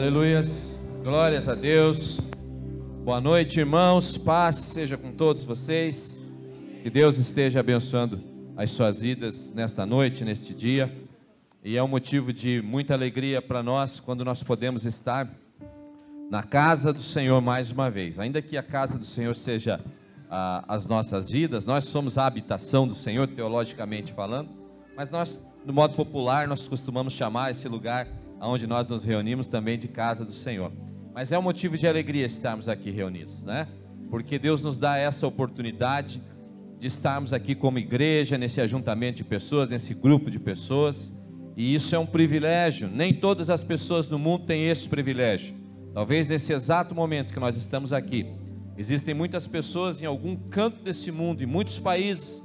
Aleluias, glórias a Deus. Boa noite, irmãos. Paz seja com todos vocês. Que Deus esteja abençoando as suas vidas nesta noite, neste dia. E é um motivo de muita alegria para nós quando nós podemos estar na casa do Senhor mais uma vez. Ainda que a casa do Senhor seja ah, as nossas vidas, nós somos a habitação do Senhor, teologicamente falando, mas nós, no modo popular, nós costumamos chamar esse lugar onde nós nos reunimos também de casa do Senhor. Mas é um motivo de alegria estarmos aqui reunidos, né? Porque Deus nos dá essa oportunidade de estarmos aqui como igreja, nesse ajuntamento de pessoas, nesse grupo de pessoas, e isso é um privilégio. Nem todas as pessoas no mundo têm esse privilégio. Talvez nesse exato momento que nós estamos aqui, existem muitas pessoas em algum canto desse mundo, em muitos países,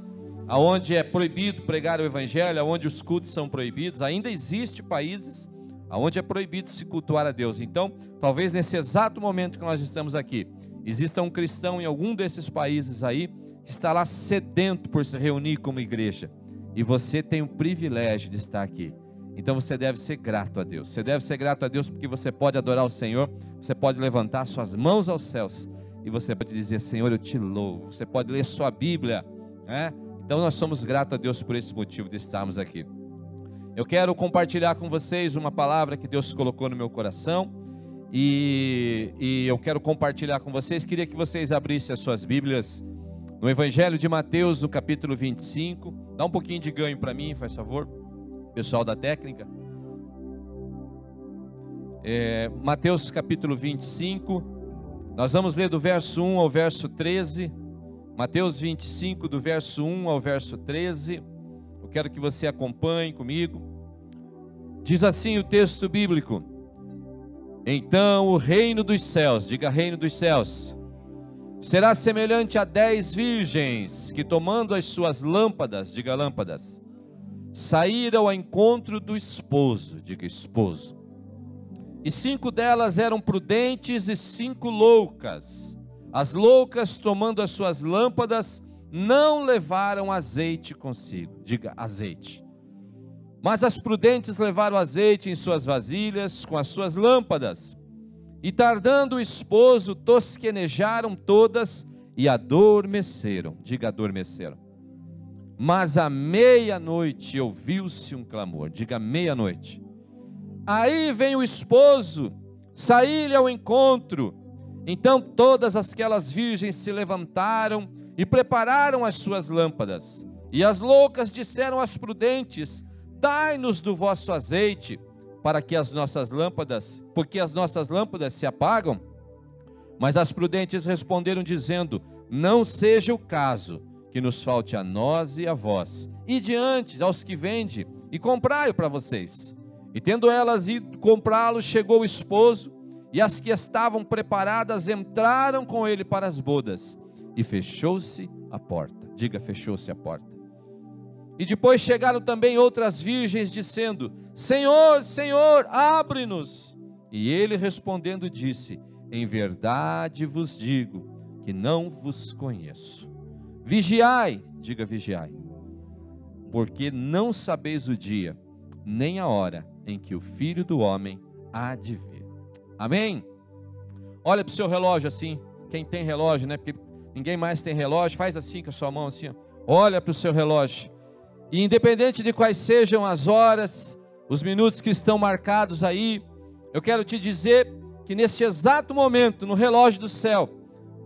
aonde é proibido pregar o evangelho, aonde os cultos são proibidos. Ainda existe países aonde é proibido se cultuar a Deus. Então, talvez nesse exato momento que nós estamos aqui, exista um cristão em algum desses países aí que está lá sedento por se reunir como igreja. E você tem o privilégio de estar aqui. Então você deve ser grato a Deus. Você deve ser grato a Deus porque você pode adorar o Senhor, você pode levantar suas mãos aos céus e você pode dizer: Senhor, eu te louvo. Você pode ler sua Bíblia, né? Então nós somos gratos a Deus por esse motivo de estarmos aqui. Eu quero compartilhar com vocês uma palavra que Deus colocou no meu coração e, e eu quero compartilhar com vocês. Queria que vocês abrissem as suas Bíblias no Evangelho de Mateus, no capítulo 25. Dá um pouquinho de ganho para mim, faz favor, pessoal da técnica. É, Mateus capítulo 25, nós vamos ler do verso 1 ao verso 13. Mateus 25, do verso 1 ao verso 13. Quero que você acompanhe comigo. Diz assim o texto bíblico: Então o reino dos céus, diga reino dos céus, será semelhante a dez virgens que, tomando as suas lâmpadas, diga lâmpadas, saíram ao encontro do esposo, diga esposo. E cinco delas eram prudentes e cinco loucas. As loucas, tomando as suas lâmpadas, não levaram azeite consigo. Diga azeite. Mas as prudentes levaram azeite em suas vasilhas, com as suas lâmpadas. E tardando o esposo, tosquenejaram todas e adormeceram. Diga adormeceram. Mas à meia-noite ouviu-se um clamor. Diga meia-noite. Aí vem o esposo, sair-lhe ao encontro. Então todas aquelas virgens se levantaram e prepararam as suas lâmpadas. E as loucas disseram às prudentes: Dai-nos do vosso azeite, para que as nossas lâmpadas, porque as nossas lâmpadas se apagam. Mas as prudentes responderam dizendo: Não seja o caso que nos falte a nós e a vós. E diante aos que vende e comprai-o para vocês. E tendo elas ido comprá-lo, chegou o esposo, e as que estavam preparadas entraram com ele para as bodas e fechou-se a porta. Diga, fechou-se a porta. E depois chegaram também outras virgens, dizendo: Senhor, Senhor, abre-nos. E ele respondendo disse: Em verdade vos digo que não vos conheço. Vigiai, diga vigiai, porque não sabeis o dia, nem a hora em que o filho do homem há de vir. Amém? Olha para o seu relógio assim, quem tem relógio, né? Porque ninguém mais tem relógio, faz assim com a sua mão assim, ó. olha para o seu relógio. E independente de quais sejam as horas, os minutos que estão marcados aí, eu quero te dizer que neste exato momento, no relógio do céu,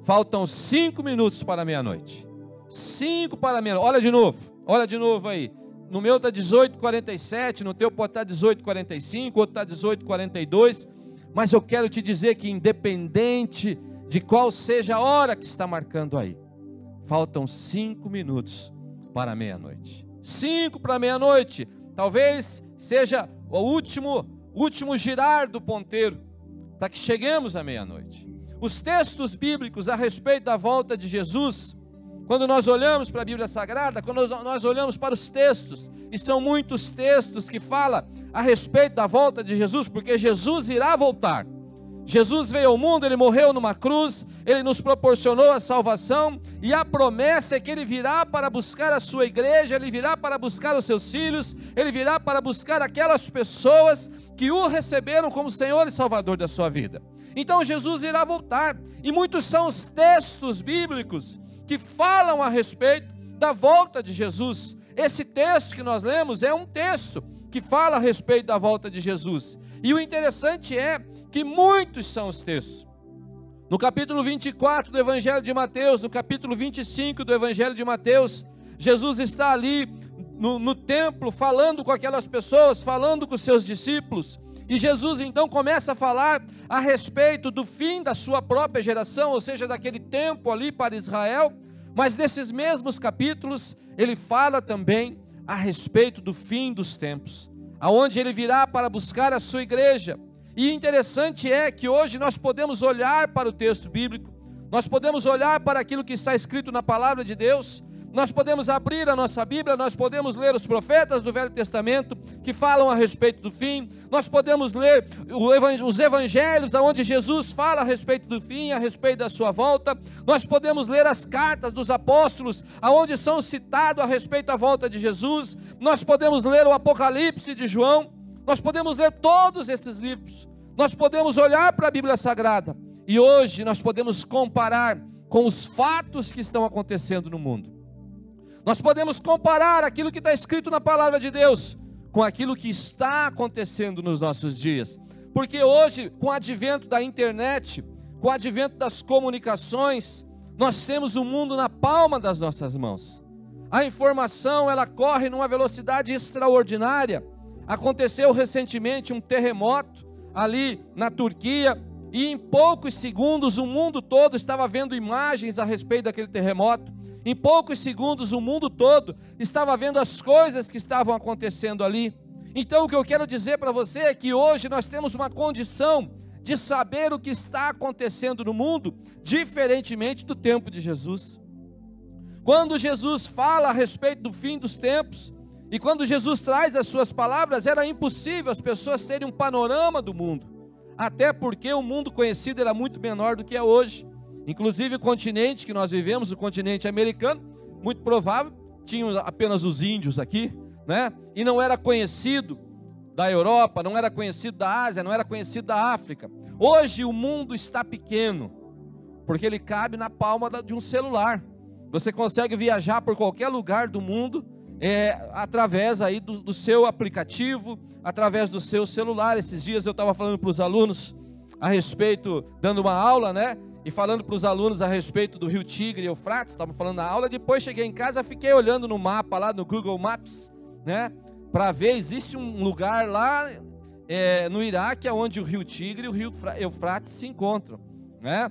faltam cinco minutos para meia-noite. Cinco para meia-noite. Olha de novo, olha de novo aí. No meu está 18,47, no teu pode estar 18,45, outro está 18,42. Mas eu quero te dizer que independente de qual seja a hora que está marcando aí. Faltam cinco minutos para meia-noite. Cinco para meia-noite. Talvez seja o último, último girar do ponteiro para que cheguemos à meia-noite. Os textos bíblicos a respeito da volta de Jesus, quando nós olhamos para a Bíblia Sagrada, quando nós olhamos para os textos, e são muitos textos que falam a respeito da volta de Jesus, porque Jesus irá voltar. Jesus veio ao mundo, ele morreu numa cruz, ele nos proporcionou a salvação e a promessa é que ele virá para buscar a sua igreja, ele virá para buscar os seus filhos, ele virá para buscar aquelas pessoas que o receberam como Senhor e Salvador da sua vida. Então Jesus irá voltar, e muitos são os textos bíblicos que falam a respeito da volta de Jesus. Esse texto que nós lemos é um texto que fala a respeito da volta de Jesus. E o interessante é que muitos são os textos. No capítulo 24 do Evangelho de Mateus, no capítulo 25 do Evangelho de Mateus, Jesus está ali no, no templo falando com aquelas pessoas, falando com seus discípulos. E Jesus então começa a falar a respeito do fim da sua própria geração, ou seja, daquele tempo ali para Israel. Mas nesses mesmos capítulos, ele fala também a respeito do fim dos tempos, aonde ele virá para buscar a sua igreja. E interessante é que hoje nós podemos olhar para o texto bíblico, nós podemos olhar para aquilo que está escrito na palavra de Deus, nós podemos abrir a nossa Bíblia, nós podemos ler os profetas do Velho Testamento que falam a respeito do fim, nós podemos ler os evangelhos onde Jesus fala a respeito do fim, a respeito da sua volta, nós podemos ler as cartas dos apóstolos aonde são citados a respeito da volta de Jesus, nós podemos ler o Apocalipse de João, nós podemos ler todos esses livros, nós podemos olhar para a Bíblia Sagrada e hoje nós podemos comparar com os fatos que estão acontecendo no mundo. Nós podemos comparar aquilo que está escrito na palavra de Deus com aquilo que está acontecendo nos nossos dias. Porque hoje, com o advento da internet, com o advento das comunicações, nós temos o mundo na palma das nossas mãos. A informação, ela corre numa velocidade extraordinária. Aconteceu recentemente um terremoto ali na Turquia, e em poucos segundos o mundo todo estava vendo imagens a respeito daquele terremoto. Em poucos segundos o mundo todo estava vendo as coisas que estavam acontecendo ali. Então o que eu quero dizer para você é que hoje nós temos uma condição de saber o que está acontecendo no mundo, diferentemente do tempo de Jesus. Quando Jesus fala a respeito do fim dos tempos, e quando Jesus traz as suas palavras, era impossível as pessoas terem um panorama do mundo, até porque o mundo conhecido era muito menor do que é hoje. Inclusive o continente que nós vivemos, o continente americano, muito provável, tinham apenas os índios aqui, né? E não era conhecido da Europa, não era conhecido da Ásia, não era conhecido da África. Hoje o mundo está pequeno, porque ele cabe na palma de um celular. Você consegue viajar por qualquer lugar do mundo é, através aí do, do, seu aplicativo, através do seu celular. Esses dias eu estava falando para os alunos a respeito, dando uma aula, né? E falando para os alunos a respeito do rio Tigre e Eufrates, estava falando na aula. Depois cheguei em casa, fiquei olhando no mapa lá no Google Maps, né? Para ver, existe um lugar lá é, no Iraque onde o rio Tigre e o rio Eufrates se encontram, né?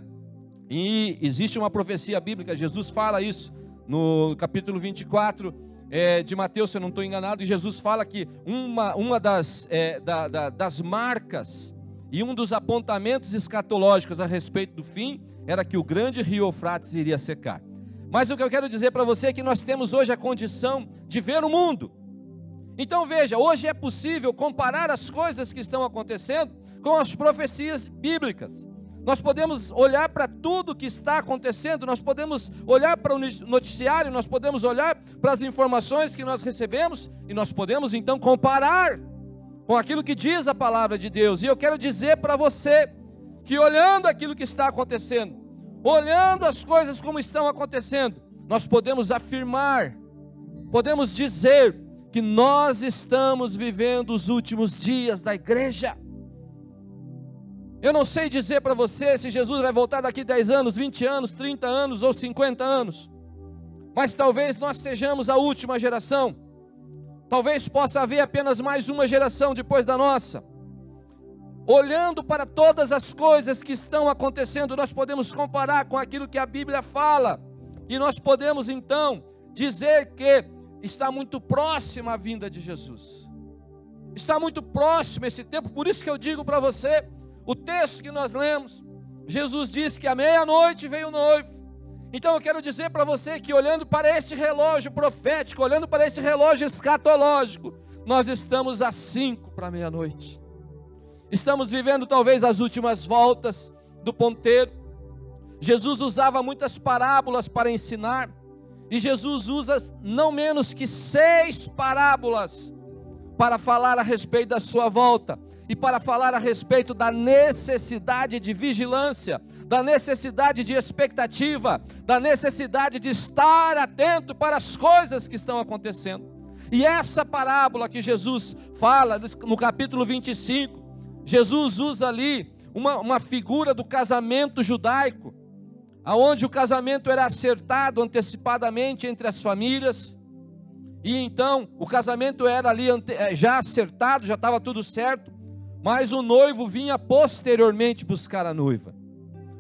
E existe uma profecia bíblica, Jesus fala isso no capítulo 24 é, de Mateus, se eu não estou enganado, e Jesus fala que uma, uma das, é, da, da, das marcas e um dos apontamentos escatológicos a respeito do fim era que o grande rio Eufrates iria secar. Mas o que eu quero dizer para você é que nós temos hoje a condição de ver o mundo. Então veja, hoje é possível comparar as coisas que estão acontecendo com as profecias bíblicas. Nós podemos olhar para tudo que está acontecendo, nós podemos olhar para o noticiário, nós podemos olhar para as informações que nós recebemos e nós podemos então comparar com aquilo que diz a palavra de Deus. E eu quero dizer para você que olhando aquilo que está acontecendo, olhando as coisas como estão acontecendo, nós podemos afirmar, podemos dizer que nós estamos vivendo os últimos dias da igreja. Eu não sei dizer para você se Jesus vai voltar daqui 10 anos, 20 anos, 30 anos ou 50 anos. Mas talvez nós sejamos a última geração. Talvez possa haver apenas mais uma geração depois da nossa. Olhando para todas as coisas que estão acontecendo, nós podemos comparar com aquilo que a Bíblia fala. E nós podemos então dizer que está muito próxima a vinda de Jesus. Está muito próximo esse tempo, por isso que eu digo para você, o texto que nós lemos, Jesus disse que à meia-noite veio o noivo. Então eu quero dizer para você que olhando para este relógio profético, olhando para este relógio escatológico, nós estamos a cinco para meia-noite. Estamos vivendo talvez as últimas voltas do ponteiro. Jesus usava muitas parábolas para ensinar, e Jesus usa não menos que seis parábolas para falar a respeito da sua volta. E para falar a respeito da necessidade de vigilância, da necessidade de expectativa, da necessidade de estar atento para as coisas que estão acontecendo. E essa parábola que Jesus fala no capítulo 25, Jesus usa ali uma, uma figura do casamento judaico, aonde o casamento era acertado antecipadamente entre as famílias, e então o casamento era ali eh, já acertado, já estava tudo certo, mas o noivo vinha posteriormente buscar a noiva.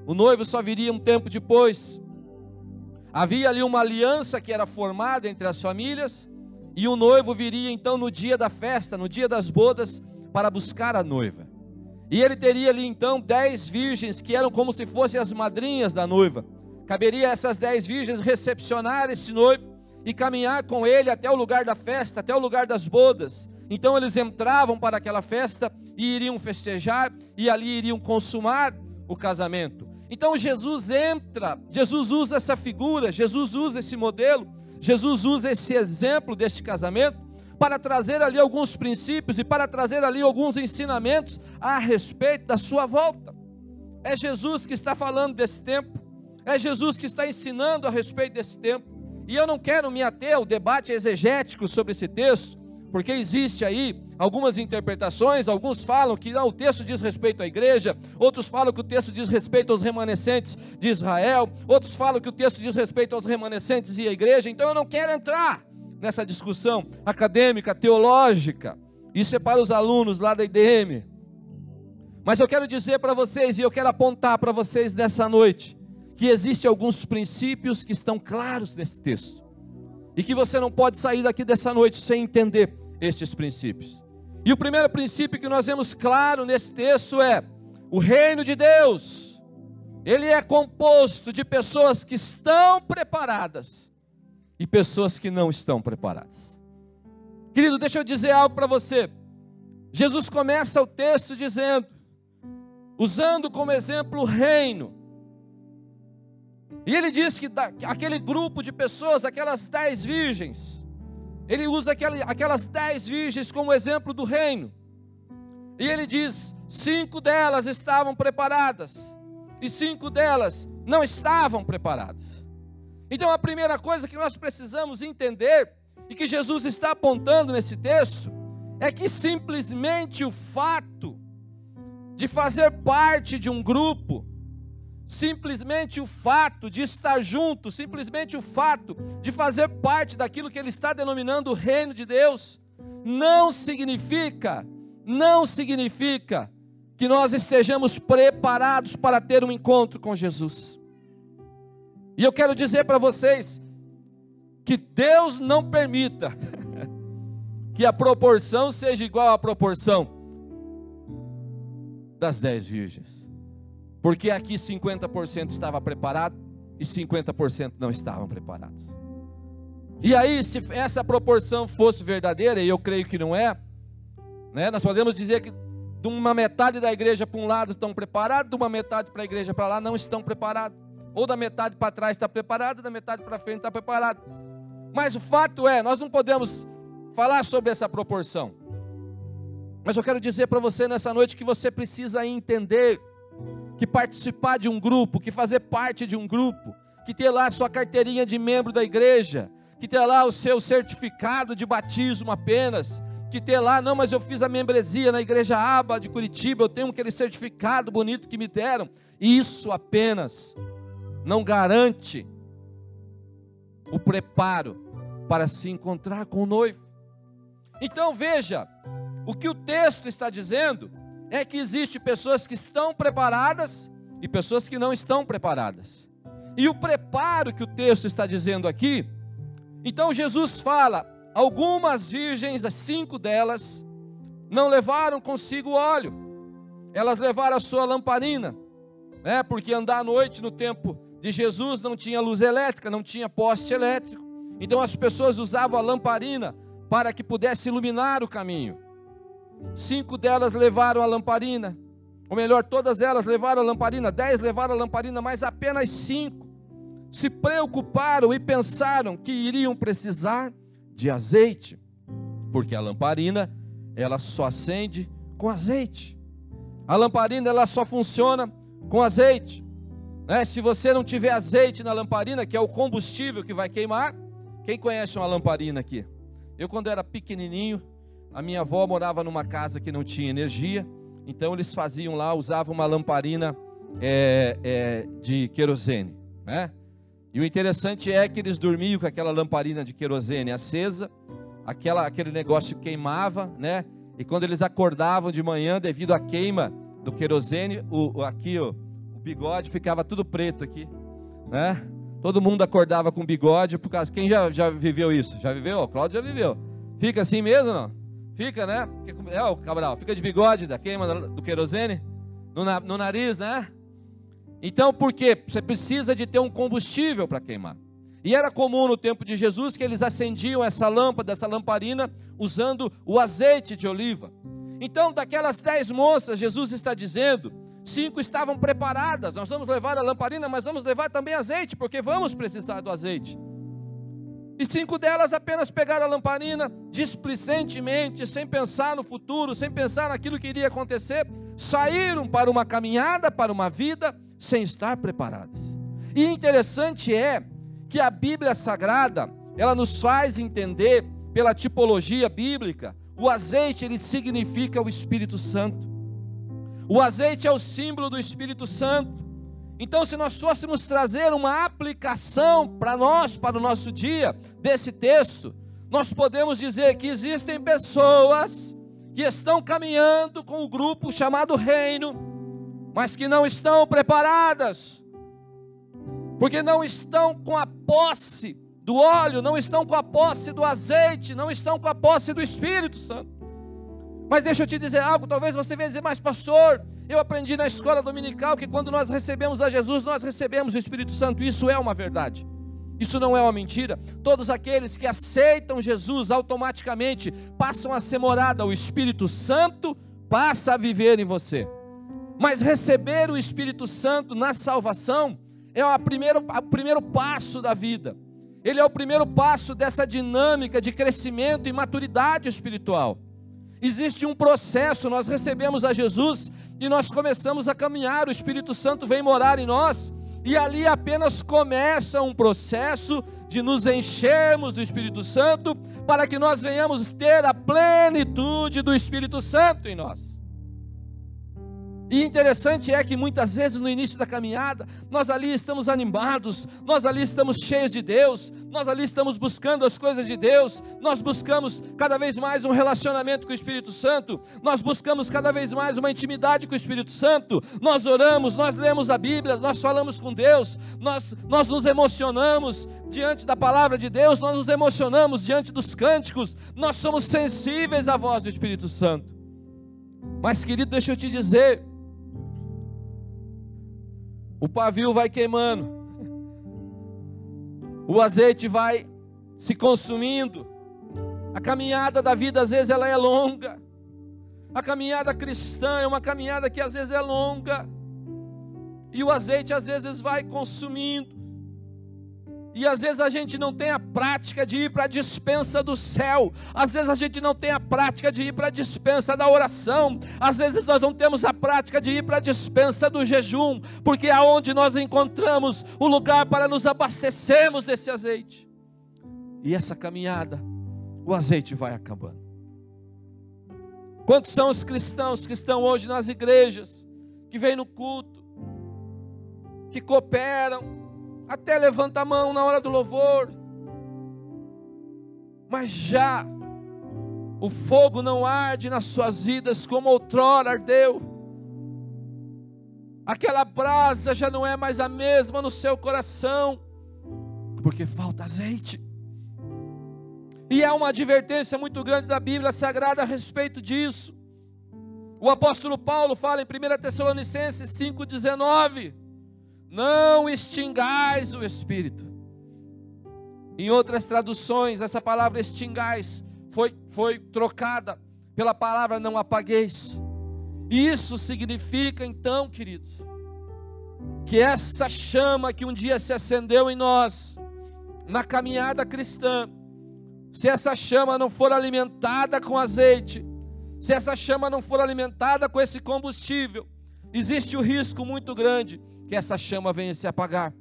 O noivo só viria um tempo depois. Havia ali uma aliança que era formada entre as famílias, e o noivo viria então no dia da festa, no dia das bodas, para buscar a noiva. E ele teria ali então dez virgens que eram como se fossem as madrinhas da noiva. Caberia a essas dez virgens recepcionar esse noivo e caminhar com ele até o lugar da festa, até o lugar das bodas. Então eles entravam para aquela festa e iriam festejar e ali iriam consumar o casamento. Então Jesus entra, Jesus usa essa figura, Jesus usa esse modelo, Jesus usa esse exemplo deste casamento para trazer ali alguns princípios e para trazer ali alguns ensinamentos a respeito da sua volta. É Jesus que está falando desse tempo, é Jesus que está ensinando a respeito desse tempo. E eu não quero me ater ao debate exegético sobre esse texto, porque existe aí algumas interpretações, alguns falam que não, o texto diz respeito à igreja, outros falam que o texto diz respeito aos remanescentes de Israel, outros falam que o texto diz respeito aos remanescentes e à igreja, então eu não quero entrar nessa discussão acadêmica, teológica, isso é para os alunos lá da IDM. Mas eu quero dizer para vocês, e eu quero apontar para vocês nessa noite, que existem alguns princípios que estão claros nesse texto e que você não pode sair daqui dessa noite sem entender estes princípios. E o primeiro princípio que nós vemos claro nesse texto é: o reino de Deus, ele é composto de pessoas que estão preparadas e pessoas que não estão preparadas. Querido, deixa eu dizer algo para você. Jesus começa o texto dizendo, usando como exemplo o reino, e ele diz que aquele grupo de pessoas, aquelas dez virgens, ele usa aquelas dez virgens como exemplo do reino. E ele diz: cinco delas estavam preparadas, e cinco delas não estavam preparadas. Então a primeira coisa que nós precisamos entender, e que Jesus está apontando nesse texto, é que simplesmente o fato de fazer parte de um grupo, simplesmente o fato de estar junto, simplesmente o fato de fazer parte daquilo que ele está denominando o reino de Deus, não significa, não significa que nós estejamos preparados para ter um encontro com Jesus. E eu quero dizer para vocês que Deus não permita que a proporção seja igual à proporção das dez virgens. Porque aqui 50% estava preparado e 50% não estavam preparados. E aí, se essa proporção fosse verdadeira, e eu creio que não é, né, nós podemos dizer que de uma metade da igreja para um lado estão preparados, de uma metade para a igreja para lá não estão preparados. Ou da metade para trás está preparado, da metade para frente está preparado. Mas o fato é, nós não podemos falar sobre essa proporção. Mas eu quero dizer para você nessa noite que você precisa entender que participar de um grupo, que fazer parte de um grupo, que ter lá a sua carteirinha de membro da igreja, que ter lá o seu certificado de batismo apenas, que ter lá, não, mas eu fiz a membresia na igreja Aba de Curitiba, eu tenho aquele certificado bonito que me deram. Isso apenas não garante o preparo para se encontrar com o noivo. Então veja, o que o texto está dizendo é que existe pessoas que estão preparadas e pessoas que não estão preparadas. E o preparo que o texto está dizendo aqui, então Jesus fala: algumas virgens, as cinco delas, não levaram consigo óleo, elas levaram a sua lamparina, né? Porque andar à noite no tempo de Jesus não tinha luz elétrica, não tinha poste elétrico, então as pessoas usavam a lamparina para que pudesse iluminar o caminho. Cinco delas levaram a lamparina, ou melhor, todas elas levaram a lamparina, dez levaram a lamparina, mas apenas cinco se preocuparam e pensaram que iriam precisar de azeite, porque a lamparina ela só acende com azeite. A lamparina ela só funciona com azeite. Né? Se você não tiver azeite na lamparina, que é o combustível que vai queimar, quem conhece uma lamparina aqui? Eu, quando era pequenininho, a minha avó morava numa casa que não tinha energia, então eles faziam lá, usavam uma lamparina é, é, de querosene, né? E o interessante é que eles dormiam com aquela lamparina de querosene acesa, aquela, aquele negócio queimava, né? E quando eles acordavam de manhã, devido à queima do querosene, o, aqui ó, o bigode ficava tudo preto aqui, né? Todo mundo acordava com bigode por causa. Quem já, já viveu isso? Já viveu? O Cláudio já viveu. Fica assim mesmo, não? Fica, né? É, o Cabral, fica de bigode da queima do querosene no, no nariz, né? Então, por quê? Você precisa de ter um combustível para queimar. E era comum no tempo de Jesus que eles acendiam essa lâmpada, essa lamparina, usando o azeite de oliva. Então, daquelas dez moças, Jesus está dizendo: cinco estavam preparadas. Nós vamos levar a lamparina, mas vamos levar também azeite, porque vamos precisar do azeite. E cinco delas apenas pegaram a lamparina displicentemente, sem pensar no futuro, sem pensar naquilo que iria acontecer, saíram para uma caminhada, para uma vida, sem estar preparadas. E interessante é que a Bíblia Sagrada, ela nos faz entender, pela tipologia bíblica, o azeite ele significa o Espírito Santo. O azeite é o símbolo do Espírito Santo. Então, se nós fôssemos trazer uma aplicação para nós, para o nosso dia, desse texto, nós podemos dizer que existem pessoas que estão caminhando com o grupo chamado Reino, mas que não estão preparadas porque não estão com a posse do óleo, não estão com a posse do azeite, não estão com a posse do Espírito Santo. Mas deixa eu te dizer algo, talvez você venha dizer, mas pastor, eu aprendi na escola dominical que quando nós recebemos a Jesus, nós recebemos o Espírito Santo. Isso é uma verdade. Isso não é uma mentira. Todos aqueles que aceitam Jesus automaticamente passam a ser morada, o Espírito Santo passa a viver em você. Mas receber o Espírito Santo na salvação é o primeiro, o primeiro passo da vida. Ele é o primeiro passo dessa dinâmica de crescimento e maturidade espiritual. Existe um processo, nós recebemos a Jesus e nós começamos a caminhar, o Espírito Santo vem morar em nós, e ali apenas começa um processo de nos enchermos do Espírito Santo, para que nós venhamos ter a plenitude do Espírito Santo em nós. E interessante é que muitas vezes no início da caminhada, nós ali estamos animados, nós ali estamos cheios de Deus, nós ali estamos buscando as coisas de Deus, nós buscamos cada vez mais um relacionamento com o Espírito Santo, nós buscamos cada vez mais uma intimidade com o Espírito Santo, nós oramos, nós lemos a Bíblia, nós falamos com Deus, nós, nós nos emocionamos diante da palavra de Deus, nós nos emocionamos diante dos cânticos, nós somos sensíveis à voz do Espírito Santo. Mas, querido, deixa eu te dizer, o pavio vai queimando, o azeite vai se consumindo, a caminhada da vida às vezes ela é longa, a caminhada cristã é uma caminhada que às vezes é longa, e o azeite às vezes vai consumindo, e às vezes a gente não tem a prática de ir para a dispensa do céu. Às vezes a gente não tem a prática de ir para a dispensa da oração. Às vezes nós não temos a prática de ir para a dispensa do jejum, porque é onde nós encontramos o lugar para nos abastecermos desse azeite. E essa caminhada, o azeite vai acabando. Quantos são os cristãos que estão hoje nas igrejas, que vêm no culto, que cooperam, até levanta a mão na hora do louvor. Mas já o fogo não arde nas suas vidas como outrora ardeu. Aquela brasa já não é mais a mesma no seu coração, porque falta azeite. E há uma advertência muito grande da Bíblia Sagrada a respeito disso. O apóstolo Paulo fala em 1 Tessalonicenses 5,19 não extingais o espírito. Em outras traduções, essa palavra extingais foi, foi trocada pela palavra não apagueis. Isso significa então, queridos, que essa chama que um dia se acendeu em nós, na caminhada cristã, se essa chama não for alimentada com azeite, se essa chama não for alimentada com esse combustível, existe o risco muito grande que essa chama venha se apagar.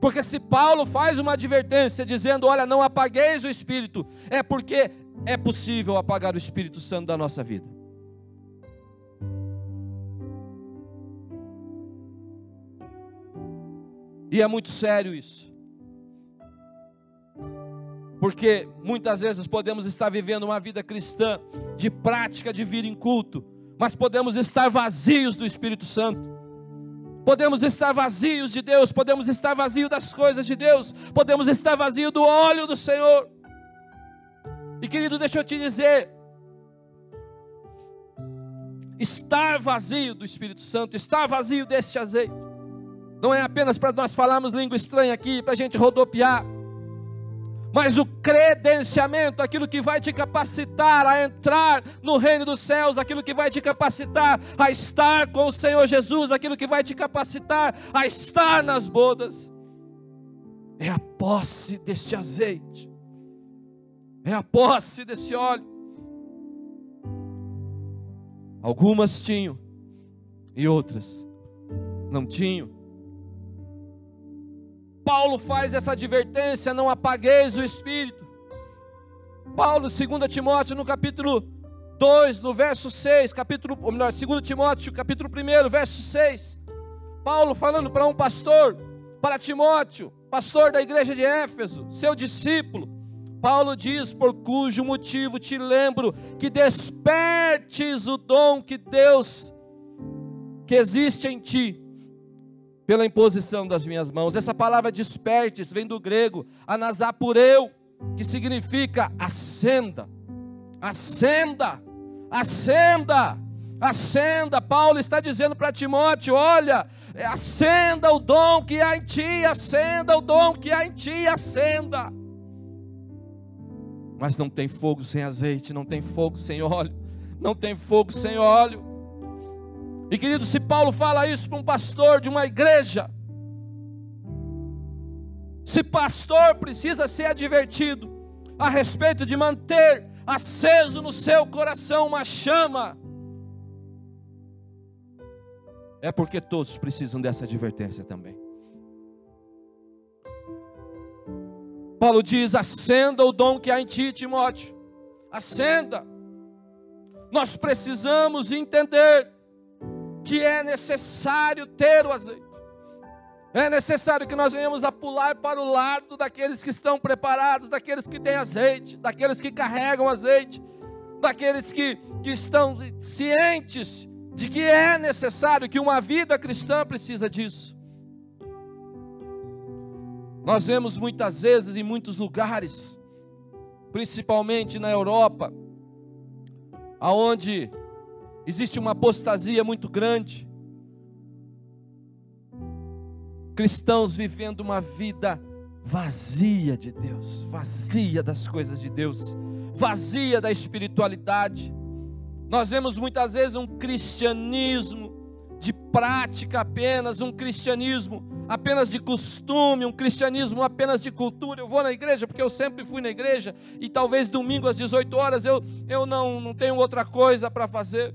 Porque se Paulo faz uma advertência dizendo: Olha, não apagueis o espírito, é porque é possível apagar o Espírito Santo da nossa vida. E é muito sério isso. Porque muitas vezes podemos estar vivendo uma vida cristã de prática de vir em culto, mas podemos estar vazios do Espírito Santo. Podemos estar vazios de Deus, podemos estar vazios das coisas de Deus, podemos estar vazios do óleo do Senhor. E querido, deixa eu te dizer, estar vazio do Espírito Santo, estar vazio deste azeite, não é apenas para nós falarmos língua estranha aqui, para a gente rodopiar, mas o credenciamento, aquilo que vai te capacitar a entrar no reino dos céus, aquilo que vai te capacitar a estar com o Senhor Jesus, aquilo que vai te capacitar a estar nas bodas, é a posse deste azeite, é a posse desse óleo. Algumas tinham e outras não tinham. Paulo faz essa advertência: não apagueis o espírito. Paulo, 2 Timóteo, no capítulo 2, no verso 6, capítulo, ou melhor, 2 Timóteo, capítulo 1, verso 6. Paulo falando para um pastor, para Timóteo, pastor da igreja de Éfeso, seu discípulo. Paulo diz: Por cujo motivo te lembro que despertes o dom que Deus, que existe em ti, pela imposição das minhas mãos. Essa palavra despertes vem do grego anasapureu, que significa acenda, acenda, acenda, acenda. Paulo está dizendo para Timóteo: olha, acenda o dom que há em ti, acenda o dom que há em ti, acenda. Mas não tem fogo sem azeite, não tem fogo sem óleo, não tem fogo sem óleo. E querido, se Paulo fala isso para um pastor de uma igreja, se pastor precisa ser advertido a respeito de manter aceso no seu coração uma chama, é porque todos precisam dessa advertência também. Paulo diz: acenda o dom que há em ti, Timóteo, acenda. Nós precisamos entender que é necessário ter o azeite. É necessário que nós venhamos a pular para o lado daqueles que estão preparados, daqueles que têm azeite, daqueles que carregam azeite, daqueles que, que estão cientes de que é necessário, que uma vida cristã precisa disso. Nós vemos muitas vezes em muitos lugares, principalmente na Europa, aonde Existe uma apostasia muito grande. Cristãos vivendo uma vida vazia de Deus, vazia das coisas de Deus, vazia da espiritualidade. Nós vemos muitas vezes um cristianismo de prática apenas, um cristianismo apenas de costume, um cristianismo apenas de cultura. Eu vou na igreja porque eu sempre fui na igreja e talvez domingo às 18 horas eu, eu não, não tenho outra coisa para fazer.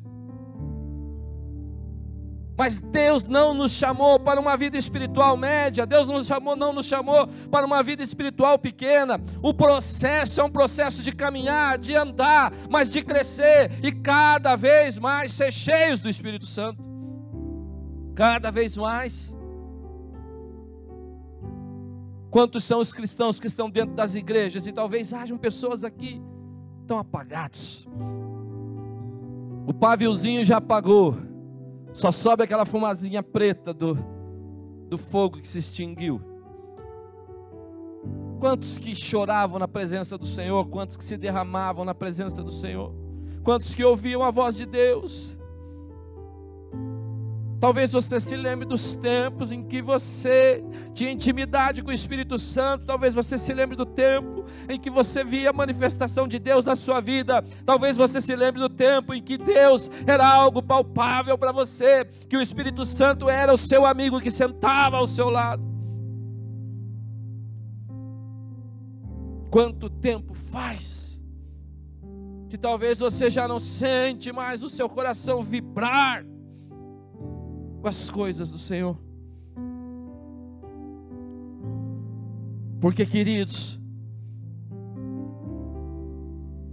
Mas Deus não nos chamou para uma vida espiritual média, Deus nos chamou, não nos chamou para uma vida espiritual pequena. O processo é um processo de caminhar, de andar, mas de crescer e cada vez mais ser cheios do Espírito Santo. Cada vez mais. Quantos são os cristãos que estão dentro das igrejas e talvez hajam pessoas aqui tão apagados. O paviozinho já apagou só sobe aquela fumazinha preta do, do fogo que se extinguiu. Quantos que choravam na presença do Senhor, quantos que se derramavam na presença do Senhor, quantos que ouviam a voz de Deus, Talvez você se lembre dos tempos em que você tinha intimidade com o Espírito Santo. Talvez você se lembre do tempo em que você via a manifestação de Deus na sua vida. Talvez você se lembre do tempo em que Deus era algo palpável para você, que o Espírito Santo era o seu amigo que sentava ao seu lado. Quanto tempo faz que talvez você já não sente mais o seu coração vibrar com as coisas do Senhor. Porque, queridos,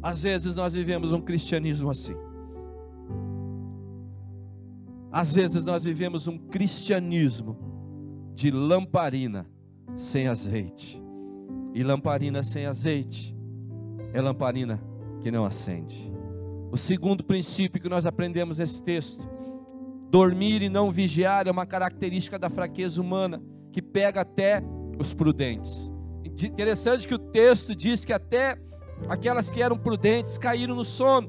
às vezes nós vivemos um cristianismo assim. Às vezes nós vivemos um cristianismo de lamparina sem azeite. E lamparina sem azeite é lamparina que não acende. O segundo princípio que nós aprendemos nesse texto: dormir e não vigiar é uma característica da fraqueza humana que pega até os prudentes. Interessante que o texto diz que até aquelas que eram prudentes caíram no sono.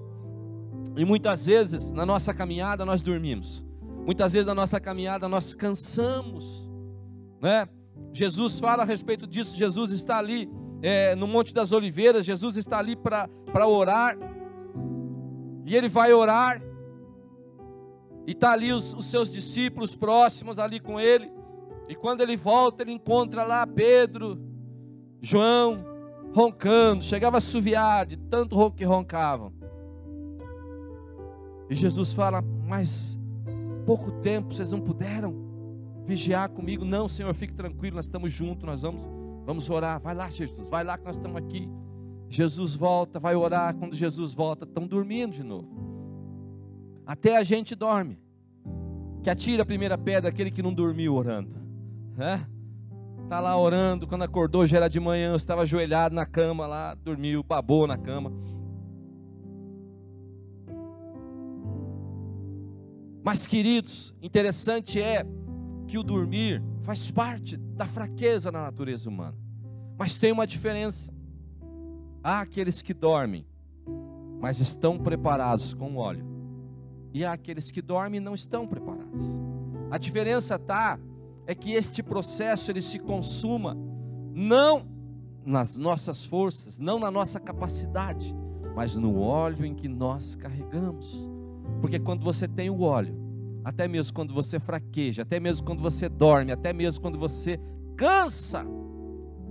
E muitas vezes na nossa caminhada nós dormimos. Muitas vezes na nossa caminhada nós cansamos, né? Jesus fala a respeito disso. Jesus está ali é, no Monte das Oliveiras. Jesus está ali para orar. E ele vai orar. E está ali os, os seus discípulos próximos ali com ele. E quando ele volta, ele encontra lá Pedro, João roncando, chegava a suviar de tanto ronco que roncavam. E Jesus fala: Mas pouco tempo vocês não puderam vigiar comigo? Não, Senhor, fique tranquilo, nós estamos juntos, nós vamos, vamos orar. Vai lá, Jesus, vai lá que nós estamos aqui. Jesus volta, vai orar. Quando Jesus volta, estão dormindo de novo. Até a gente dorme. Que atira a primeira pedra aquele que não dormiu orando. Está lá orando, quando acordou já era de manhã, estava ajoelhado na cama lá, dormiu, babou na cama. Mas, queridos, interessante é que o dormir faz parte da fraqueza na natureza humana. Mas tem uma diferença. Há aqueles que dormem, mas estão preparados com óleo. E há aqueles que dormem e não estão preparados. A diferença está é que este processo ele se consuma não nas nossas forças, não na nossa capacidade, mas no óleo em que nós carregamos. Porque quando você tem o óleo, até mesmo quando você fraqueja, até mesmo quando você dorme, até mesmo quando você cansa,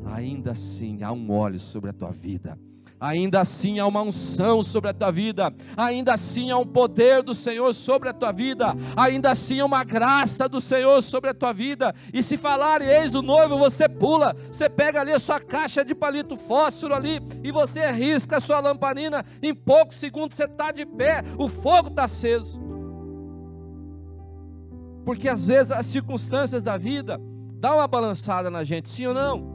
ainda assim há um óleo sobre a tua vida ainda assim há uma unção sobre a tua vida, ainda assim há um poder do Senhor sobre a tua vida, ainda assim há uma graça do Senhor sobre a tua vida. E se falar, eis o noivo, você pula, você pega ali a sua caixa de palito fósforo ali e você risca a sua lamparina, em poucos segundos você está de pé, o fogo está aceso. Porque às vezes as circunstâncias da vida dão uma balançada na gente, sim ou não?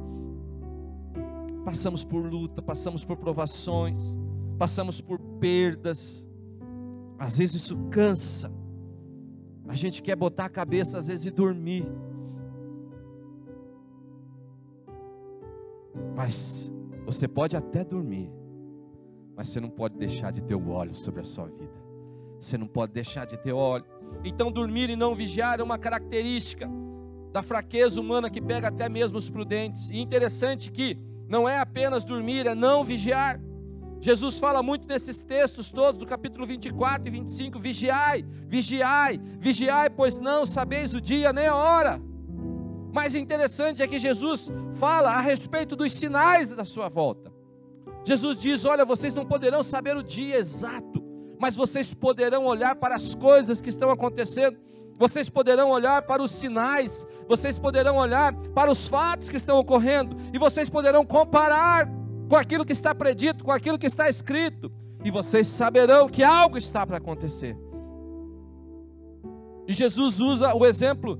Passamos por luta, passamos por provações, passamos por perdas. Às vezes isso cansa. A gente quer botar a cabeça às vezes e dormir. Mas você pode até dormir, mas você não pode deixar de ter o óleo sobre a sua vida. Você não pode deixar de ter óleo. Então, dormir e não vigiar é uma característica da fraqueza humana que pega até mesmo os prudentes. E interessante que não é apenas dormir, é não vigiar. Jesus fala muito nesses textos todos, do capítulo 24 e 25: vigiai, vigiai, vigiai, pois não sabeis o dia nem a hora. Mais interessante é que Jesus fala a respeito dos sinais da sua volta. Jesus diz: Olha, vocês não poderão saber o dia exato, mas vocês poderão olhar para as coisas que estão acontecendo vocês poderão olhar para os sinais, vocês poderão olhar para os fatos que estão ocorrendo, e vocês poderão comparar com aquilo que está predito, com aquilo que está escrito, e vocês saberão que algo está para acontecer. E Jesus usa o exemplo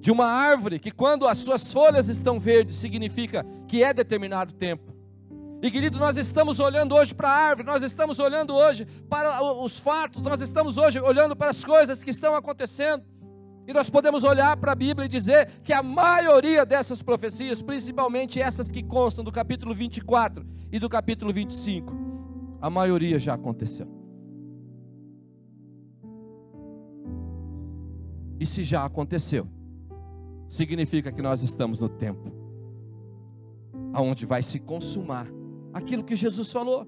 de uma árvore que, quando as suas folhas estão verdes, significa que é determinado tempo. E querido, nós estamos olhando hoje para a árvore, nós estamos olhando hoje para os fatos, nós estamos hoje olhando para as coisas que estão acontecendo. E nós podemos olhar para a Bíblia e dizer que a maioria dessas profecias, principalmente essas que constam do capítulo 24 e do capítulo 25, a maioria já aconteceu. E se já aconteceu, significa que nós estamos no tempo aonde vai se consumar aquilo que Jesus falou.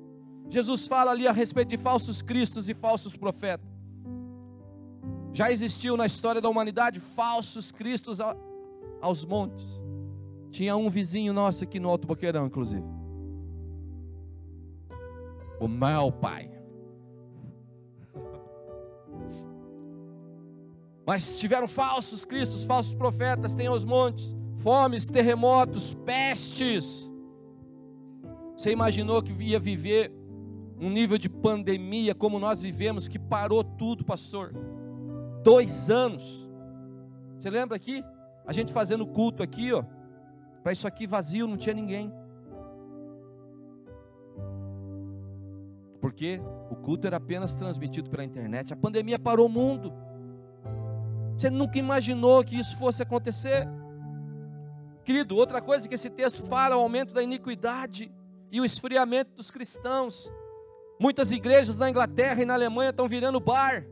Jesus fala ali a respeito de falsos cristos e falsos profetas. Já existiu na história da humanidade falsos cristos aos montes. Tinha um vizinho nosso aqui no Alto Boqueirão, inclusive. O mal, Pai. Mas tiveram falsos cristos, falsos profetas, tem aos montes, fomes, terremotos, pestes. Você imaginou que ia viver um nível de pandemia como nós vivemos, que parou tudo, pastor? Dois anos. Você lembra aqui? A gente fazendo culto aqui, ó. Para isso aqui vazio, não tinha ninguém. Porque o culto era apenas transmitido pela internet. A pandemia parou o mundo. Você nunca imaginou que isso fosse acontecer? Querido, outra coisa que esse texto fala é o aumento da iniquidade e o esfriamento dos cristãos. Muitas igrejas na Inglaterra e na Alemanha estão virando bar.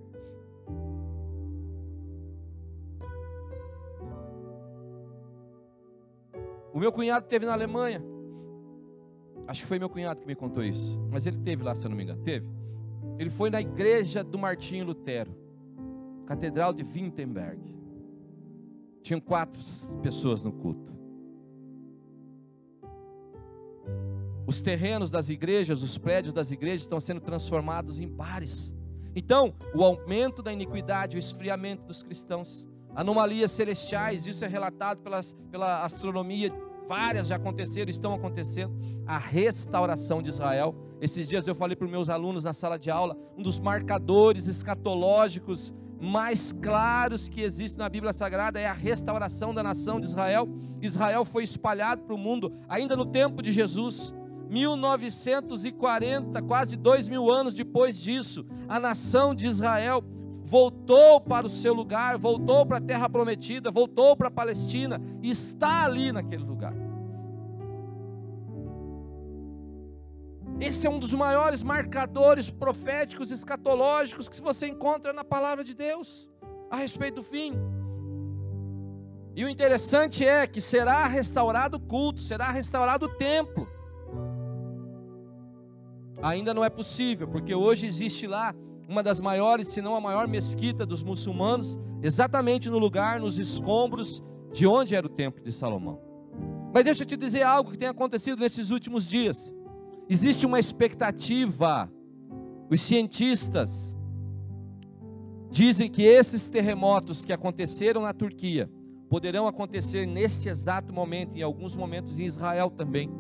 O meu cunhado teve na Alemanha. Acho que foi meu cunhado que me contou isso. Mas ele teve lá, se eu não me engano. Teve. Ele foi na igreja do Martinho Lutero. Catedral de Wittenberg. Tinham quatro pessoas no culto. Os terrenos das igrejas, os prédios das igrejas estão sendo transformados em bares. Então, o aumento da iniquidade, o esfriamento dos cristãos, anomalias celestiais, isso é relatado pelas, pela astronomia, várias já aconteceram, estão acontecendo. A restauração de Israel. Esses dias eu falei para os meus alunos na sala de aula, um dos marcadores escatológicos mais claros que existem na Bíblia Sagrada é a restauração da nação de Israel. Israel foi espalhado para o mundo ainda no tempo de Jesus. 1940, quase dois mil anos depois disso, a nação de Israel voltou para o seu lugar, voltou para a terra prometida, voltou para a Palestina, e está ali naquele lugar. Esse é um dos maiores marcadores proféticos, escatológicos que você encontra na palavra de Deus a respeito do fim. E o interessante é que será restaurado o culto, será restaurado o templo. Ainda não é possível, porque hoje existe lá uma das maiores, se não a maior mesquita dos muçulmanos, exatamente no lugar, nos escombros de onde era o templo de Salomão. Mas deixa eu te dizer algo que tem acontecido nesses últimos dias. Existe uma expectativa. Os cientistas dizem que esses terremotos que aconteceram na Turquia poderão acontecer neste exato momento, em alguns momentos em Israel também.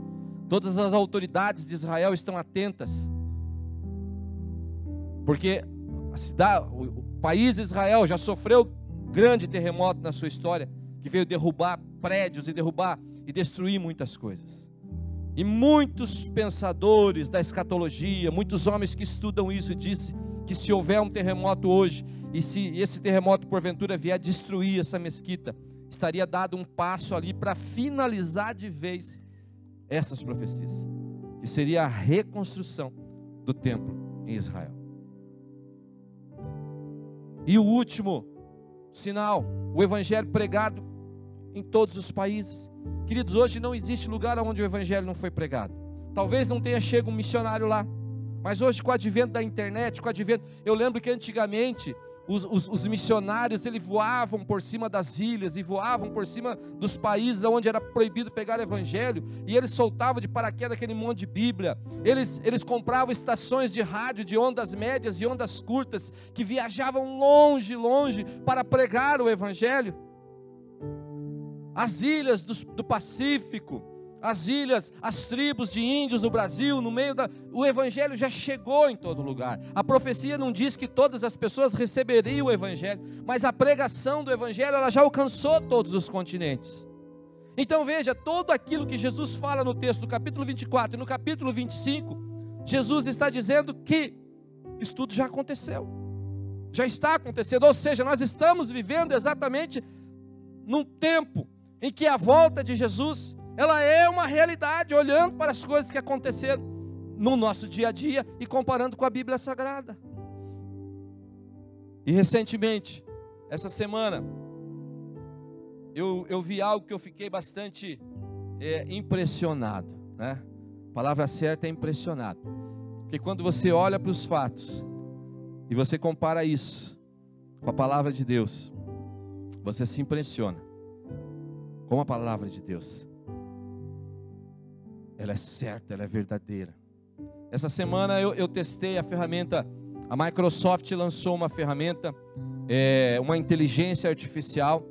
Todas as autoridades de Israel estão atentas, porque cidade, o país Israel já sofreu grande terremoto na sua história, que veio derrubar prédios e derrubar e destruir muitas coisas. E muitos pensadores da escatologia, muitos homens que estudam isso, disse que se houver um terremoto hoje, e se esse terremoto porventura vier destruir essa mesquita, estaria dado um passo ali para finalizar de vez essas profecias, que seria a reconstrução do templo em Israel. E o último sinal, o evangelho pregado em todos os países. Queridos, hoje não existe lugar onde o evangelho não foi pregado. Talvez não tenha chegado um missionário lá, mas hoje com o advento da internet, com o advento, eu lembro que antigamente os, os, os, missionários eles voavam por cima das ilhas e voavam por cima dos países onde era proibido pegar evangelho e eles soltavam de paraquedas aquele monte de Bíblia. Eles, eles compravam estações de rádio de ondas médias e ondas curtas que viajavam longe, longe para pregar o evangelho as ilhas do, do Pacífico, as ilhas, as tribos de índios no Brasil, no meio da. O Evangelho já chegou em todo lugar. A profecia não diz que todas as pessoas receberiam o Evangelho, mas a pregação do Evangelho ela já alcançou todos os continentes. Então veja, todo aquilo que Jesus fala no texto do capítulo 24 e no capítulo 25, Jesus está dizendo que isso tudo já aconteceu, já está acontecendo, ou seja, nós estamos vivendo exatamente num tempo em que a volta de Jesus, ela é uma realidade, olhando para as coisas que aconteceram no nosso dia a dia e comparando com a Bíblia Sagrada. E recentemente, essa semana, eu, eu vi algo que eu fiquei bastante é, impressionado, né? A palavra certa é impressionado. Porque quando você olha para os fatos e você compara isso com a palavra de Deus, você se impressiona com a palavra de Deus. Ela é certa, ela é verdadeira. Essa semana eu, eu testei a ferramenta, a Microsoft lançou uma ferramenta, é, uma inteligência artificial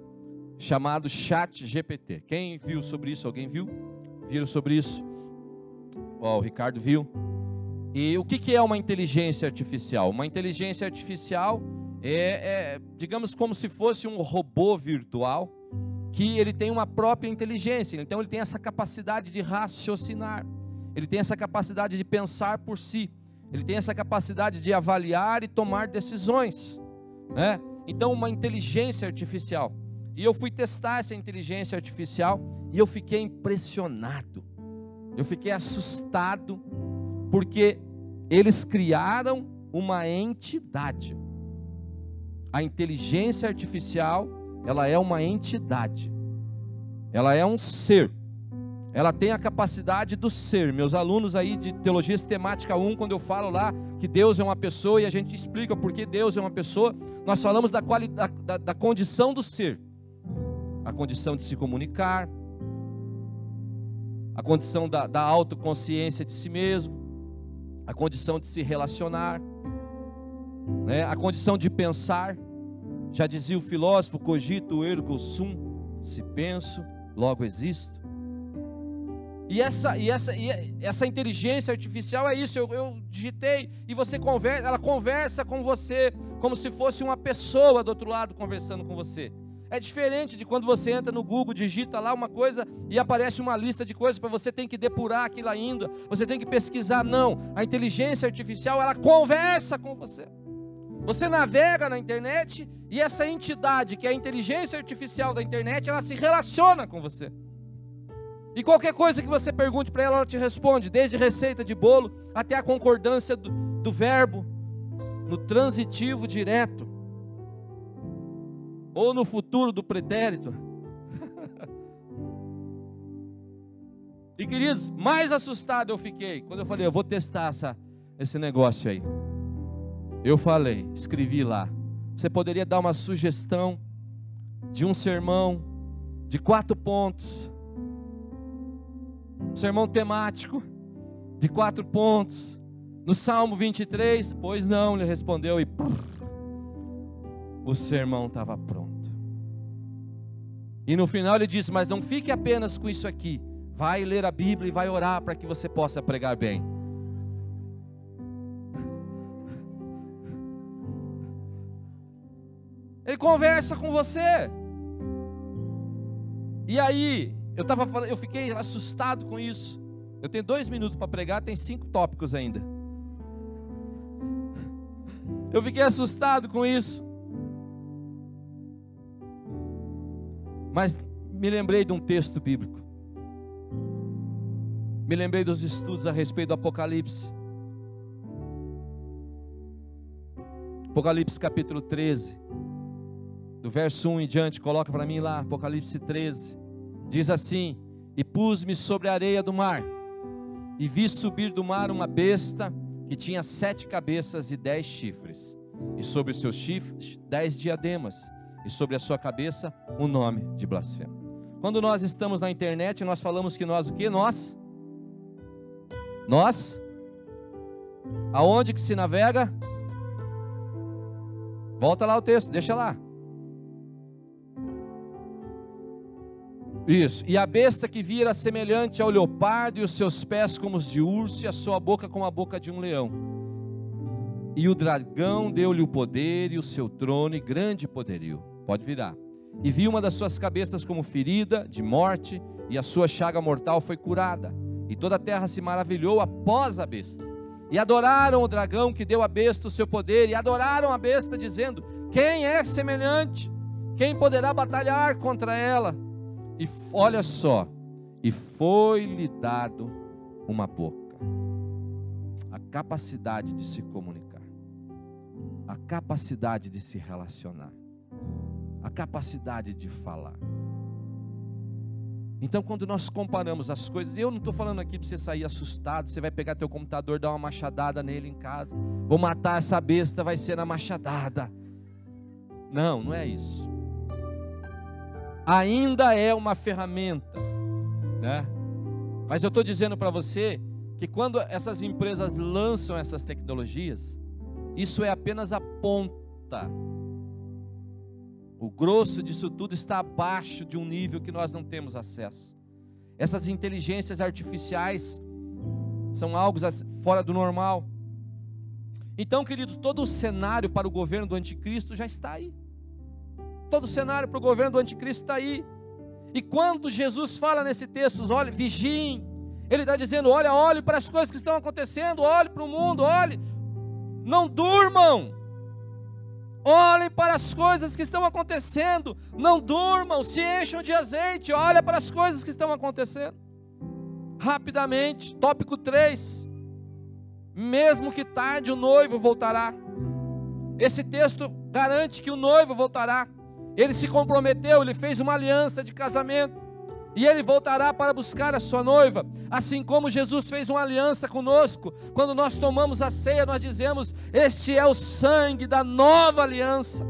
chamado Chat GPT. Quem viu sobre isso? Alguém viu? Viram sobre isso? Ó, o Ricardo viu. E o que, que é uma inteligência artificial? Uma inteligência artificial é, é, digamos, como se fosse um robô virtual que ele tem uma própria inteligência. Então ele tem essa capacidade de raciocinar. Ele tem essa capacidade de pensar por si. Ele tem essa capacidade de avaliar e tomar decisões, né? Então uma inteligência artificial. E eu fui testar essa inteligência artificial e eu fiquei impressionado. Eu fiquei assustado porque eles criaram uma entidade. A inteligência artificial, ela é uma entidade. Ela é um ser. Ela tem a capacidade do ser. Meus alunos aí de Teologia Sistemática 1, quando eu falo lá que Deus é uma pessoa e a gente explica por que Deus é uma pessoa, nós falamos da, qualidade, da, da condição do ser a condição de se comunicar, a condição da, da autoconsciência de si mesmo, a condição de se relacionar, né? a condição de pensar. Já dizia o filósofo: cogito ergo sum, se penso, logo existo. E essa, e essa, e essa inteligência artificial é isso. Eu, eu digitei e você conversa, ela conversa com você como se fosse uma pessoa do outro lado conversando com você. É diferente de quando você entra no Google, digita lá uma coisa e aparece uma lista de coisas para você tem que depurar aquilo ainda, você tem que pesquisar. Não, a inteligência artificial ela conversa com você. Você navega na internet e essa entidade, que é a inteligência artificial da internet, ela se relaciona com você. E qualquer coisa que você pergunte para ela, ela te responde, desde receita de bolo até a concordância do, do verbo no transitivo direto ou no futuro do pretérito. e queridos, mais assustado eu fiquei quando eu falei, eu vou testar essa, esse negócio aí. Eu falei, escrevi lá. Você poderia dar uma sugestão de um sermão de quatro pontos, um sermão temático de quatro pontos, no Salmo 23? Pois não, ele respondeu e o sermão estava pronto. E no final ele disse: Mas não fique apenas com isso aqui. Vai ler a Bíblia e vai orar para que você possa pregar bem. Ele conversa com você. E aí, eu tava falando, eu fiquei assustado com isso. Eu tenho dois minutos para pregar, tem cinco tópicos ainda. Eu fiquei assustado com isso. Mas me lembrei de um texto bíblico. Me lembrei dos estudos a respeito do Apocalipse. Apocalipse capítulo 13, do verso 1 em diante, coloca para mim lá, Apocalipse 13. Diz assim: E pus-me sobre a areia do mar, e vi subir do mar uma besta que tinha sete cabeças e dez chifres, e sobre os seus chifres dez diademas e sobre a sua cabeça um nome de blasfemo. Quando nós estamos na internet, nós falamos que nós o que? Nós? Nós? Aonde que se navega? Volta lá o texto, deixa lá. Isso. E a besta que vira semelhante ao leopardo, e os seus pés como os de urso, e a sua boca como a boca de um leão. E o dragão deu-lhe o poder e o seu trono e grande poderio. Pode virar. E vi uma das suas cabeças como ferida de morte, e a sua chaga mortal foi curada. E toda a terra se maravilhou após a besta. E adoraram o dragão que deu à besta o seu poder, e adoraram a besta, dizendo: Quem é semelhante? Quem poderá batalhar contra ela? E olha só, e foi-lhe dado uma boca, a capacidade de se comunicar, a capacidade de se relacionar a capacidade de falar. Então, quando nós comparamos as coisas, eu não estou falando aqui para você sair assustado, você vai pegar teu computador, dar uma machadada nele em casa, vou matar essa besta, vai ser na machadada. Não, não é isso. Ainda é uma ferramenta, né? Mas eu estou dizendo para você que quando essas empresas lançam essas tecnologias, isso é apenas a ponta. O grosso disso tudo está abaixo de um nível que nós não temos acesso. Essas inteligências artificiais são algo fora do normal. Então, querido, todo o cenário para o governo do anticristo já está aí. Todo o cenário para o governo do anticristo está aí. E quando Jesus fala nesse texto, olhe, vigiem, ele está dizendo: olha, olhe para as coisas que estão acontecendo, olhe para o mundo, olhe, não durmam. Olhem para as coisas que estão acontecendo, não durmam, se encham de azeite, olha para as coisas que estão acontecendo. Rapidamente, tópico 3. Mesmo que tarde, o noivo voltará. Esse texto garante que o noivo voltará. Ele se comprometeu, ele fez uma aliança de casamento e ele voltará para buscar a sua noiva, assim como Jesus fez uma aliança conosco. Quando nós tomamos a ceia, nós dizemos: Este é o sangue da nova aliança.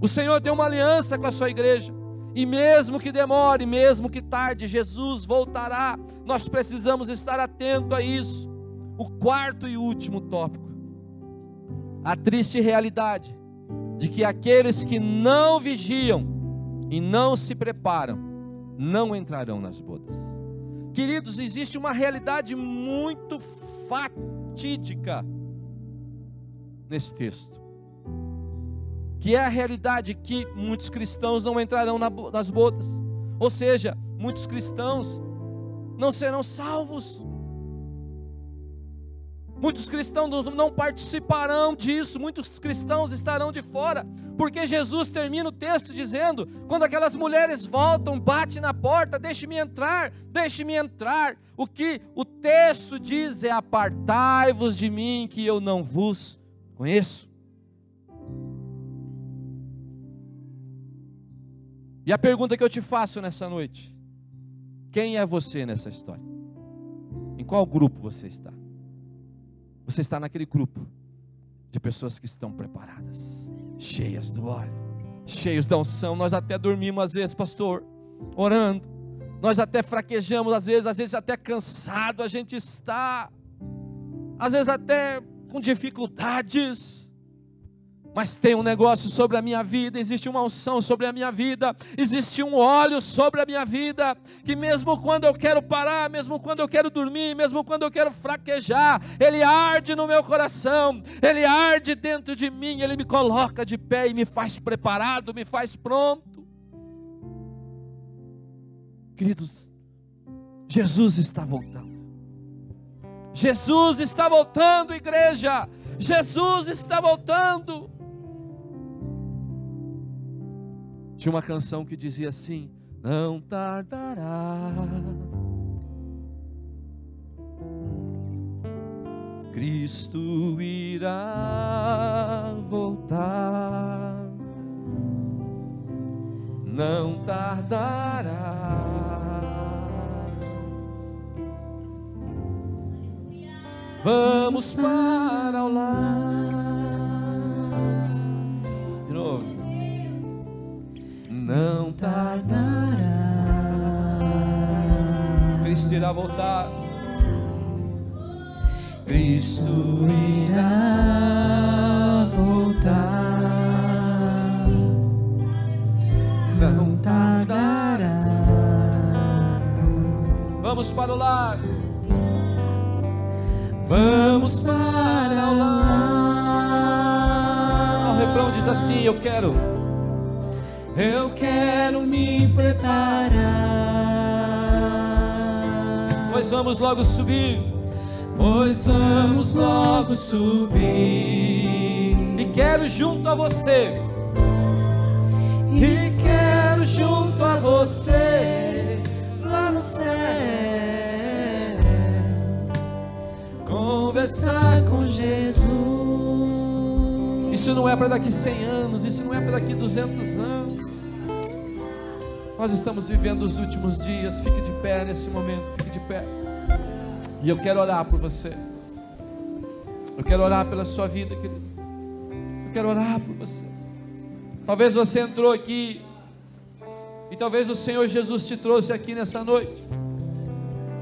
O Senhor tem uma aliança com a sua igreja. E mesmo que demore, mesmo que tarde, Jesus voltará. Nós precisamos estar atento a isso. O quarto e último tópico. A triste realidade de que aqueles que não vigiam e não se preparam não entrarão nas bodas. Queridos, existe uma realidade muito fatídica nesse texto, que é a realidade que muitos cristãos não entrarão nas bodas, ou seja, muitos cristãos não serão salvos. Muitos cristãos não participarão disso, muitos cristãos estarão de fora, porque Jesus termina o texto dizendo: quando aquelas mulheres voltam, bate na porta, deixe-me entrar, deixe-me entrar. O que o texto diz é: apartai-vos de mim, que eu não vos conheço. E a pergunta que eu te faço nessa noite: quem é você nessa história? Em qual grupo você está? Você está naquele grupo de pessoas que estão preparadas, cheias do óleo, cheios da unção. Nós até dormimos às vezes, pastor, orando. Nós até fraquejamos às vezes, às vezes até cansado a gente está. Às vezes até com dificuldades mas tem um negócio sobre a minha vida, existe uma unção sobre a minha vida, existe um óleo sobre a minha vida, que mesmo quando eu quero parar, mesmo quando eu quero dormir, mesmo quando eu quero fraquejar, ele arde no meu coração, ele arde dentro de mim, ele me coloca de pé e me faz preparado, me faz pronto. Queridos, Jesus está voltando. Jesus está voltando, igreja. Jesus está voltando. Tinha uma canção que dizia assim: Não tardará. Cristo irá voltar, não tardará. Vamos para irá voltar. Cristo irá voltar. Não tardará. Vamos para o lar. Vamos para o lar. O refrão diz assim: Eu quero eu quero me preparar. Vamos logo subir. Pois vamos logo subir. E quero junto a você. E quero junto a você lá no céu conversar com Jesus. Isso não é para daqui 100 anos, isso não é para daqui 200 anos. Nós estamos vivendo os últimos dias. Fique de pé nesse momento, fique de pé. E eu quero orar por você. Eu quero orar pela sua vida, querido. Eu quero orar por você. Talvez você entrou aqui e talvez o Senhor Jesus te trouxe aqui nessa noite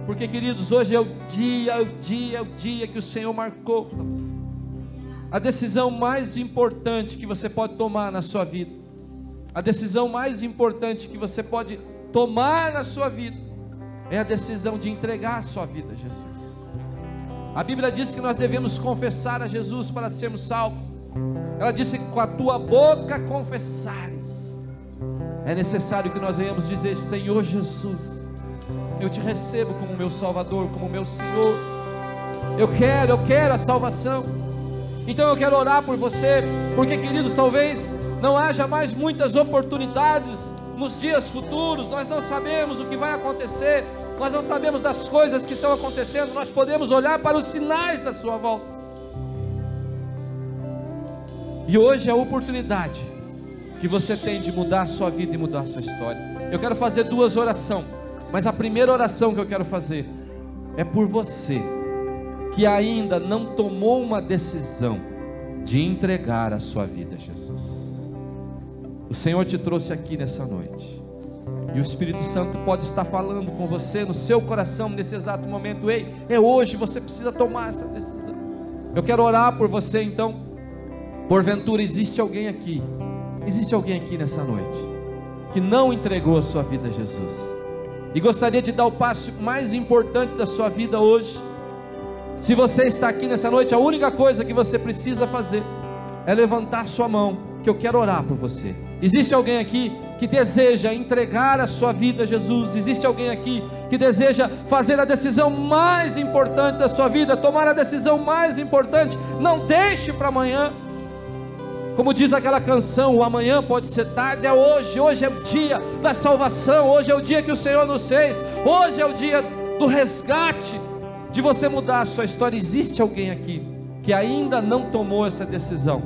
porque queridos, hoje é o dia, é o dia, é o dia que o Senhor marcou para você. A decisão mais importante que você pode tomar na sua vida, a decisão mais importante que você pode tomar na sua vida, é a decisão de entregar a sua vida a Jesus. A Bíblia diz que nós devemos confessar a Jesus para sermos salvos. Ela disse que com a tua boca confessares. É necessário que nós venhamos dizer: Senhor Jesus, eu te recebo como meu Salvador, como meu Senhor. Eu quero, eu quero a salvação. Então eu quero orar por você, porque queridos, talvez não haja mais muitas oportunidades nos dias futuros, nós não sabemos o que vai acontecer, nós não sabemos das coisas que estão acontecendo, nós podemos olhar para os sinais da sua volta. E hoje é a oportunidade que você tem de mudar a sua vida e mudar a sua história. Eu quero fazer duas orações, mas a primeira oração que eu quero fazer é por você que ainda não tomou uma decisão de entregar a sua vida a Jesus. O Senhor te trouxe aqui nessa noite. E o Espírito Santo pode estar falando com você no seu coração nesse exato momento. Ei, é hoje, você precisa tomar essa decisão. Eu quero orar por você então. Porventura existe alguém aqui, existe alguém aqui nessa noite que não entregou a sua vida a Jesus e gostaria de dar o passo mais importante da sua vida hoje. Se você está aqui nessa noite, a única coisa que você precisa fazer é levantar sua mão, que eu quero orar por você. Existe alguém aqui que deseja entregar a sua vida a Jesus, existe alguém aqui que deseja fazer a decisão mais importante da sua vida, tomar a decisão mais importante, não deixe para amanhã. Como diz aquela canção, o amanhã pode ser tarde, é hoje, hoje é o dia da salvação, hoje é o dia que o Senhor nos fez, hoje é o dia do resgate, de você mudar a sua história. Existe alguém aqui que ainda não tomou essa decisão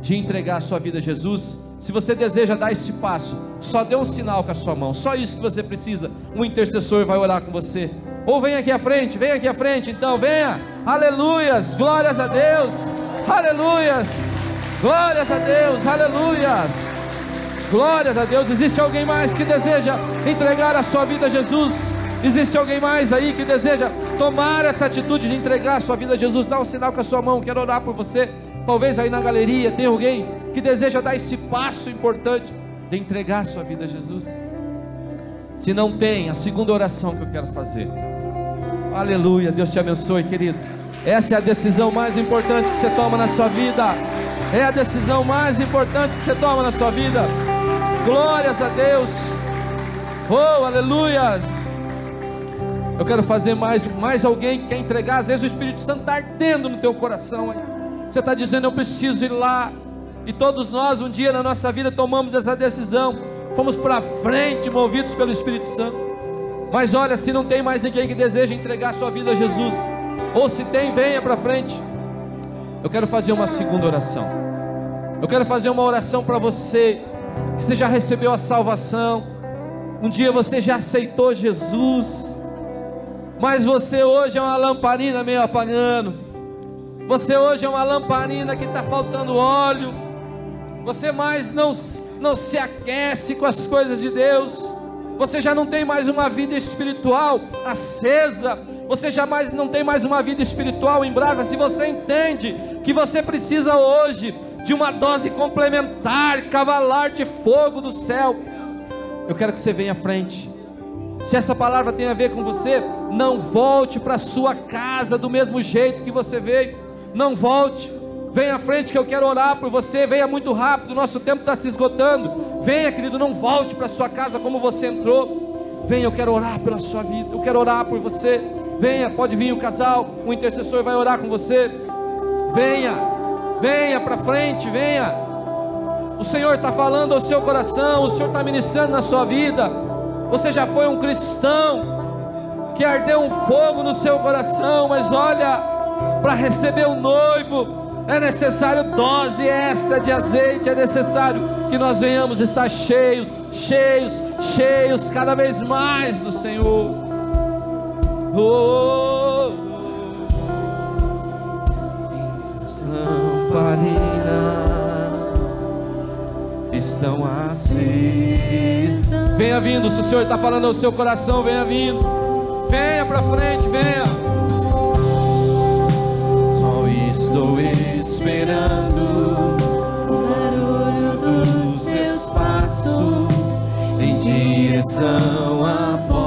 de entregar a sua vida a Jesus? Se você deseja dar esse passo, só dê um sinal com a sua mão, só isso que você precisa. Um intercessor vai orar com você. Ou vem aqui à frente, vem aqui à frente, então venha. Aleluias, glórias a Deus. Aleluias, glórias a Deus, aleluias. Glórias a Deus. Existe alguém mais que deseja entregar a sua vida a Jesus? Existe alguém mais aí que deseja tomar essa atitude de entregar a sua vida a Jesus? Dá um sinal com a sua mão, quero orar por você. Talvez aí na galeria tem alguém que deseja dar esse passo importante de entregar a sua vida a Jesus. Se não tem, a segunda oração que eu quero fazer. Aleluia, Deus te abençoe, querido. Essa é a decisão mais importante que você toma na sua vida. É a decisão mais importante que você toma na sua vida. Glórias a Deus. Oh, aleluias. Eu quero fazer mais, mais alguém que quer entregar. Às vezes o Espírito Santo está ardendo no teu coração. Você está dizendo, eu preciso ir lá. E todos nós, um dia na nossa vida, tomamos essa decisão. Fomos para frente, movidos pelo Espírito Santo. Mas olha, se não tem mais ninguém que deseja entregar sua vida a Jesus, ou se tem, venha para frente. Eu quero fazer uma segunda oração. Eu quero fazer uma oração para você que você já recebeu a salvação. Um dia você já aceitou Jesus, mas você hoje é uma lamparina meio apagando. Você hoje é uma lamparina que está faltando óleo. Você mais não, não se aquece com as coisas de Deus. Você já não tem mais uma vida espiritual acesa. Você jamais não tem mais uma vida espiritual em brasa. Se você entende que você precisa hoje de uma dose complementar, cavalar de fogo do céu, eu quero que você venha à frente. Se essa palavra tem a ver com você, não volte para sua casa do mesmo jeito que você veio. Não volte. Venha à frente que eu quero orar por você. Venha muito rápido, nosso tempo está se esgotando. Venha, querido, não volte para sua casa como você entrou. Venha, eu quero orar pela sua vida. Eu quero orar por você. Venha, pode vir o casal, o intercessor vai orar com você. Venha, venha para frente, venha. O Senhor está falando ao seu coração, o Senhor está ministrando na sua vida. Você já foi um cristão que ardeu um fogo no seu coração, mas olha, para receber o noivo, é necessário dose extra de azeite, é necessário que nós venhamos estar cheios, cheios, cheios cada vez mais do Senhor. Oh, lamparina estão acesas. Venha vindo, se o Senhor está falando ao seu coração, venha vindo. Venha para frente, venha. Só estou esperando o barulho dos seus passos em direção à porta.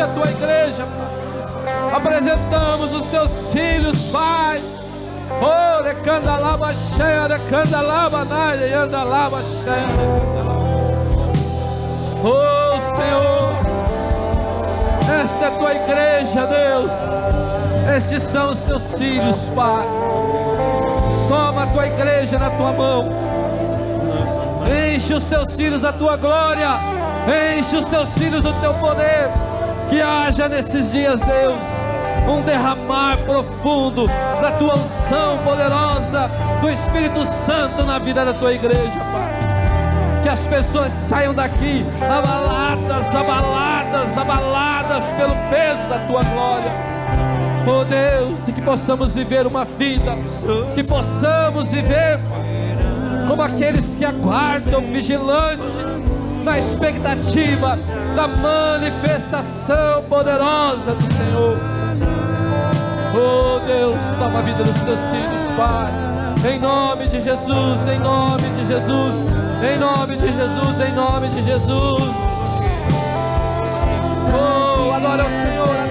A Tua igreja, Pai. Apresentamos os Teus filhos, Pai. Oh, cheia, cheia. Oh, Senhor, esta é a Tua igreja, Deus. Estes são os Teus filhos, Pai. Toma a Tua igreja na Tua mão. Enche os teus filhos da tua glória. Enche os teus filhos do teu poder. Que haja nesses dias, Deus, um derramar profundo da tua unção poderosa do Espírito Santo na vida da tua igreja, Pai. Que as pessoas saiam daqui abaladas, abaladas, abaladas pelo peso da tua glória. Oh Deus, e que possamos viver uma vida, que possamos viver como aqueles que aguardam vigilantes na expectativa da manifestação poderosa do Senhor. Oh Deus, toma a vida dos teus filhos, Pai. Em nome de Jesus, em nome de Jesus, em nome de Jesus, em nome de Jesus. Oh, adora o Senhor,